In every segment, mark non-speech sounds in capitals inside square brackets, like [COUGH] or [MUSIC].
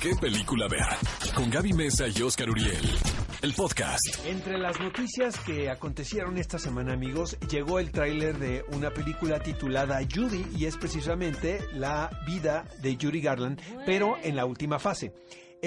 qué película ver. Con Gaby Mesa y Oscar Uriel. El podcast. Entre las noticias que acontecieron esta semana, amigos, llegó el tráiler de una película titulada Judy y es precisamente la vida de Judy Garland, pero en la última fase.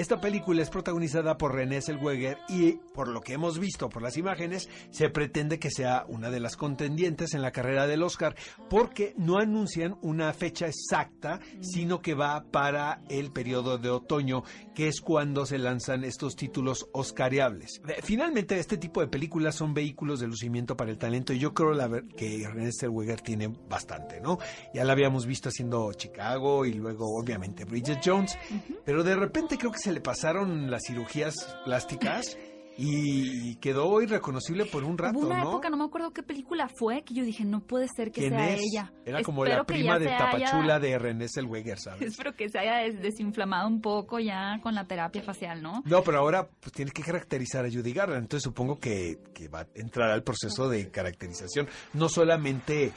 Esta película es protagonizada por René Zellweger y, por lo que hemos visto por las imágenes, se pretende que sea una de las contendientes en la carrera del Oscar, porque no anuncian una fecha exacta, sino que va para el periodo de otoño, que es cuando se lanzan estos títulos oscariables. Eh, Finalmente, este tipo de películas son vehículos de lucimiento para el talento y yo creo la ver- que René Zellweger tiene bastante, ¿no? Ya la habíamos visto haciendo Chicago y luego, obviamente, Bridget Jones, pero de repente creo que se le pasaron las cirugías plásticas y quedó irreconocible por un rato, Hubo una ¿no? época, no me acuerdo qué película fue, que yo dije, no puede ser que ¿Quién sea es? ella. Era como Espero la prima de se haya- Tapachula de René Zellweger, ¿sabes? Espero que se haya des- desinflamado un poco ya con la terapia facial, ¿no? No, pero ahora pues tienes que caracterizar a Judy Garland, entonces supongo que, que va a entrar al proceso de caracterización, no solamente eh,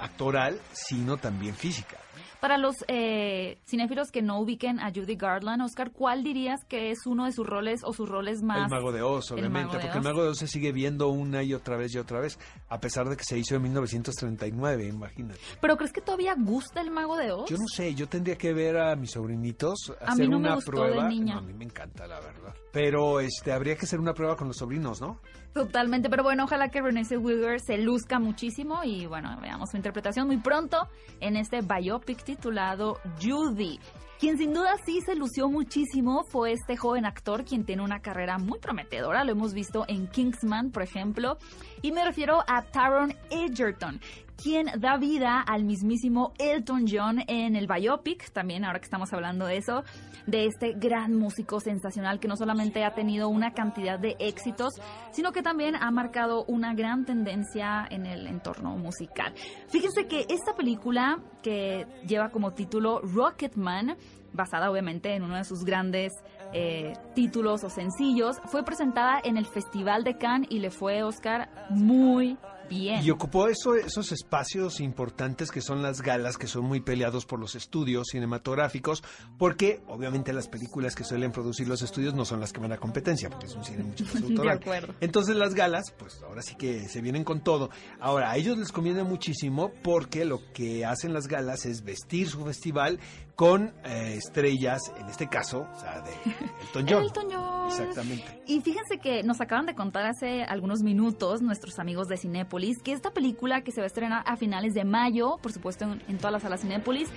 actoral, sino también física. Para los eh, cinéfilos que no ubiquen a Judy Garland, Oscar, ¿cuál dirías que es uno de sus roles o sus roles más... El Mago de Oz, obviamente, de porque el. Mago de Oz se sigue viendo una y otra vez y otra vez, a pesar de que se hizo en 1939, imagínate. ¿Pero crees que todavía gusta el Mago de Oz? Yo no sé, yo tendría que ver a mis sobrinitos A hacer mí no me una gustó de prueba. niña. No, a mí me encanta, la verdad. Pero este habría que hacer una prueba con los sobrinos, ¿no? Totalmente, pero bueno, ojalá que Renée Zellweger se luzca muchísimo y bueno, veamos su interpretación muy pronto en este biopic titulado Judy. Quien sin duda sí se lució muchísimo fue este joven actor quien tiene una carrera muy prometedora, lo hemos visto en Kingsman, por ejemplo, y me refiero a Taron Egerton, quien da vida al mismísimo Elton John en el biopic, también ahora que estamos hablando de eso, de este gran músico sensacional que no solamente ha tenido una cantidad de éxitos, sino que también ha marcado una gran tendencia en el entorno musical. Fíjense que esta película que lleva como título Rocketman, basada obviamente en uno de sus grandes eh, títulos o sencillos, fue presentada en el Festival de Cannes y le fue Oscar muy bien. Y ocupó eso, esos espacios importantes que son las galas, que son muy peleados por los estudios cinematográficos, porque obviamente las películas que suelen producir los estudios no son las que van a competencia, porque es un cine mucho más [LAUGHS] De autoral. acuerdo. Entonces las galas, pues ahora sí que se vienen con todo. Ahora, a ellos les conviene muchísimo porque lo que hacen las galas es vestir su festival con eh, estrellas, en este caso, o sea, de [LAUGHS] Elton John. Elton John. Exactamente. Y fíjense que nos acaban de contar hace algunos minutos nuestros amigos de Cinépolis que esta película que se va a estrenar a finales de mayo, por supuesto en, en todas las salas Cinépolis,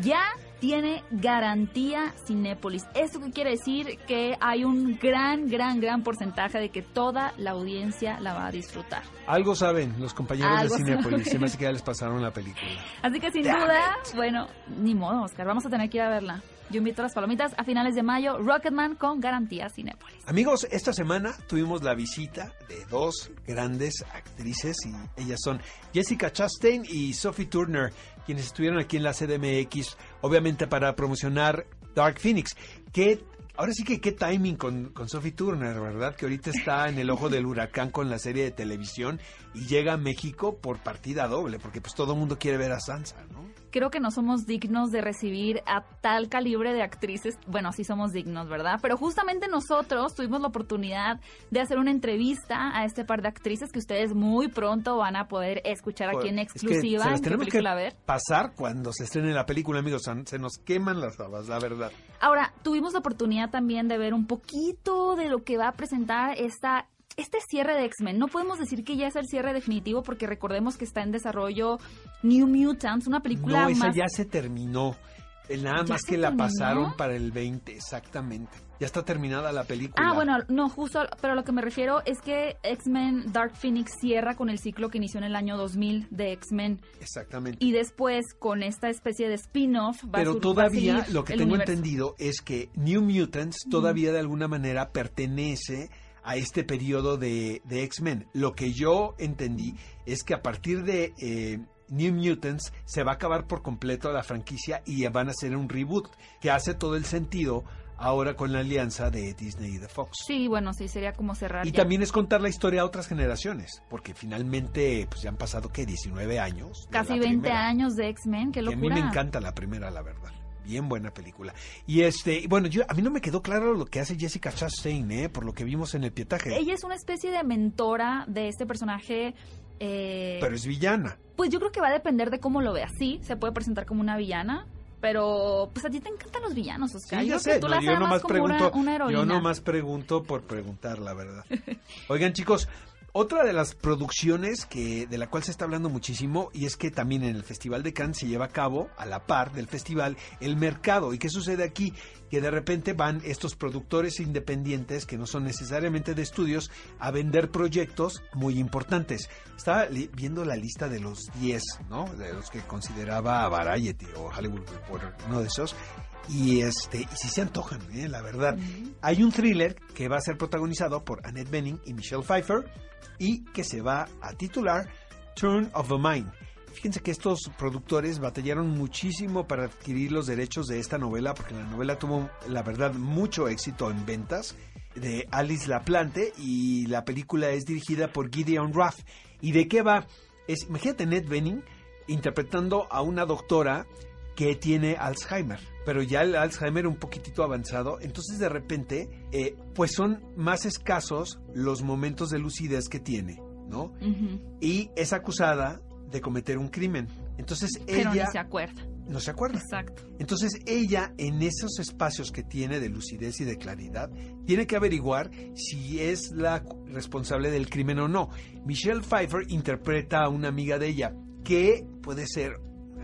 ya tiene garantía Cinépolis. ¿Esto qué quiere decir? Que hay un gran, gran, gran porcentaje de que toda la audiencia la va a disfrutar. Algo saben los compañeros Algo de Cinepolis, se me hace que ya les [LAUGHS] pasaron la película. Así que sin Damn duda, bueno, ni modo, Oscar, vamos a tener que ir a verla. Yo invito a las palomitas a finales de mayo, Rocketman con garantía Cinépolis. Amigos, esta semana tuvimos la visita de dos grandes actrices y ellas son Jessica Chastain y Sophie Turner, quienes estuvieron aquí en la CDMX, obviamente para promocionar Dark Phoenix, que ahora sí que qué timing con, con Sophie Turner, ¿verdad? Que ahorita está en el ojo del huracán con la serie de televisión y llega a México por partida doble, porque pues todo el mundo quiere ver a Sansa, ¿no? Creo que no somos dignos de recibir a tal calibre de actrices. Bueno, sí somos dignos, ¿verdad? Pero justamente nosotros tuvimos la oportunidad de hacer una entrevista a este par de actrices que ustedes muy pronto van a poder escuchar aquí en Es que exclusiva. se las tenemos que ver. pasar cuando se estrene la película, amigos. Se nos queman las habas, la verdad. Ahora, tuvimos la oportunidad también de ver un poquito de lo que va a presentar esta este cierre de X-Men. No podemos decir que ya es el cierre definitivo porque recordemos que está en desarrollo New Mutants, una película No, esa más ya se terminó. Eh, Nada ¿Ya más que la pasaron para el 20, exactamente. Ya está terminada la película. Ah, bueno, no, justo, pero lo que me refiero es que X-Men Dark Phoenix cierra con el ciclo que inició en el año 2000 de X-Men Exactamente. y después con esta especie de spin-off va a Pero sur- todavía va a lo que tengo universo. entendido es que New Mutants todavía de alguna manera pertenece a este periodo de, de X-Men. Lo que yo entendí es que a partir de eh, New Mutants se va a acabar por completo la franquicia y van a hacer un reboot que hace todo el sentido ahora con la alianza de Disney y de Fox. Sí, bueno, sí, sería como cerrar Y ya. también es contar la historia a otras generaciones, porque finalmente pues ya han pasado, ¿qué? 19 años. Casi la 20 primera. años de X-Men, qué Que a mí me encanta la primera, la verdad. Bien buena película. Y este, bueno, yo a mí no me quedó claro lo que hace Jessica Chastain, ¿eh? por lo que vimos en el pietaje. Ella es una especie de mentora de este personaje. eh, Pero es villana. Pues yo creo que va a depender de cómo lo veas. Sí, se puede presentar como una villana, pero pues a ti te encantan los villanos, Oscar. Sí, yo que sé. tú no, yo nomás como una, pregunto, una heroína. yo nomás pregunto por preguntar, la verdad. [LAUGHS] Oigan, chicos, otra de las producciones que de la cual se está hablando muchísimo y es que también en el Festival de Cannes se lleva a cabo a la par del festival el mercado. ¿Y qué sucede aquí? Que de repente van estos productores independientes que no son necesariamente de estudios a vender proyectos muy importantes. Estaba viendo la lista de los 10, ¿no? De los que consideraba Variety o Hollywood Reporter, uno de esos. Y este, y sí se antojan, ¿eh? la verdad. Hay un thriller que va a ser protagonizado por Annette Bening y Michelle Pfeiffer y que se va a titular Turn of the Mind. Fíjense que estos productores batallaron muchísimo para adquirir los derechos de esta novela, porque la novela tuvo, la verdad, mucho éxito en ventas de Alice Laplante y la película es dirigida por Gideon Roth. ¿Y de qué va? Es, imagínate Ned Benning interpretando a una doctora que tiene Alzheimer, pero ya el Alzheimer un poquitito avanzado, entonces de repente, eh, pues son más escasos los momentos de lucidez que tiene, ¿no? Y es acusada de cometer un crimen. Entonces Pero ella ni se acuerda. no se acuerda. Exacto. Entonces ella, en esos espacios que tiene de lucidez y de claridad, tiene que averiguar si es la responsable del crimen o no. Michelle Pfeiffer interpreta a una amiga de ella, que puede ser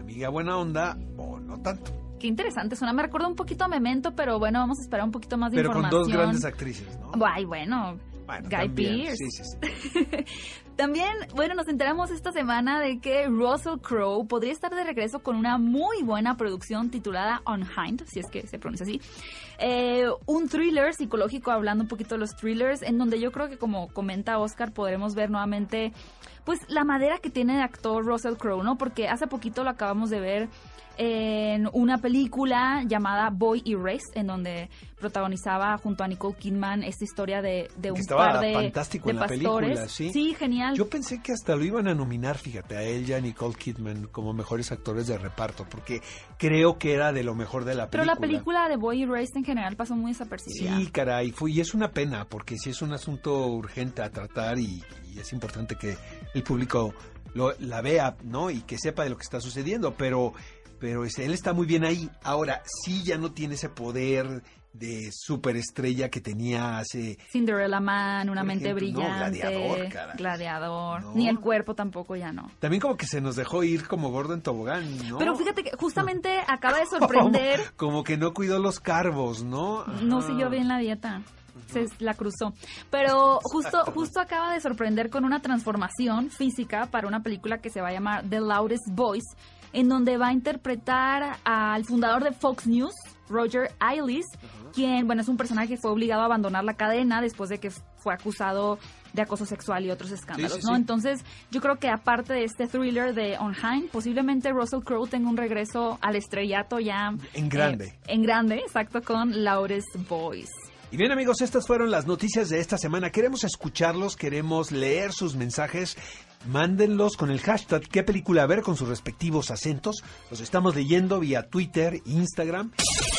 amiga buena onda o no tanto. Qué interesante. Suena, me recuerda un poquito a Memento, pero bueno, vamos a esperar un poquito más de Pero con información. dos grandes actrices, ¿no? Ay, bueno. Bueno, Guy Pearce. Sí, sí, sí. [LAUGHS] También, bueno, nos enteramos esta semana de que Russell Crowe podría estar de regreso con una muy buena producción titulada Unhind, si es que se pronuncia así. Eh, un thriller psicológico, hablando un poquito de los thrillers, en donde yo creo que como comenta Oscar, podremos ver nuevamente pues la madera que tiene de actor Russell Crowe, ¿no? Porque hace poquito lo acabamos de ver en una película llamada Boy Erased, en donde protagonizaba junto a Nicole Kidman esta historia de, de un estaba par de, fantástico de en la pastores. película, sí. Sí, genial. Yo pensé que hasta lo iban a nominar, fíjate, a él y a Nicole Kidman como mejores actores de reparto, porque creo que era de lo mejor de la Pero película. la película de Boy Erased en general pasó muy desapercibida. Sí, caray, fue, y es una pena, porque sí es un asunto urgente a tratar y, y es importante que el público lo, la vea, ¿no? Y que sepa de lo que está sucediendo, pero, pero este, él está muy bien ahí. Ahora, sí ya no tiene ese poder de superestrella que tenía hace... Cinderella Man, Una mente ejemplo, no, brillante. Gladiador, caray. Gladiador. No. Ni el cuerpo tampoco ya no. También como que se nos dejó ir como gordo en tobogán, ¿no? Pero fíjate que justamente [LAUGHS] acaba de sorprender. Como, que no cuidó los carbos, ¿no? No siguió bien la dieta. Se la cruzó. Pero justo, justo acaba de sorprender con una transformación física para una película que se va a llamar The Loudest Voice, en donde va a interpretar al fundador de Fox News, Roger Ailes, quien, bueno, es un personaje que fue obligado a abandonar la cadena después de que fue acusado de acoso sexual y otros escándalos, Sí, sí, ¿no? sí. Entonces, yo creo que aparte de este thriller de On Hine, posiblemente Russell Crowe tenga un regreso al estrellato ya En grande. eh, en grande, exacto, con Loudest Voice. Y bien amigos, estas fueron las noticias de esta semana. Queremos escucharlos, queremos leer sus mensajes. Mándenlos con el hashtag qué película ver con sus respectivos acentos. Los estamos leyendo vía Twitter, Instagram.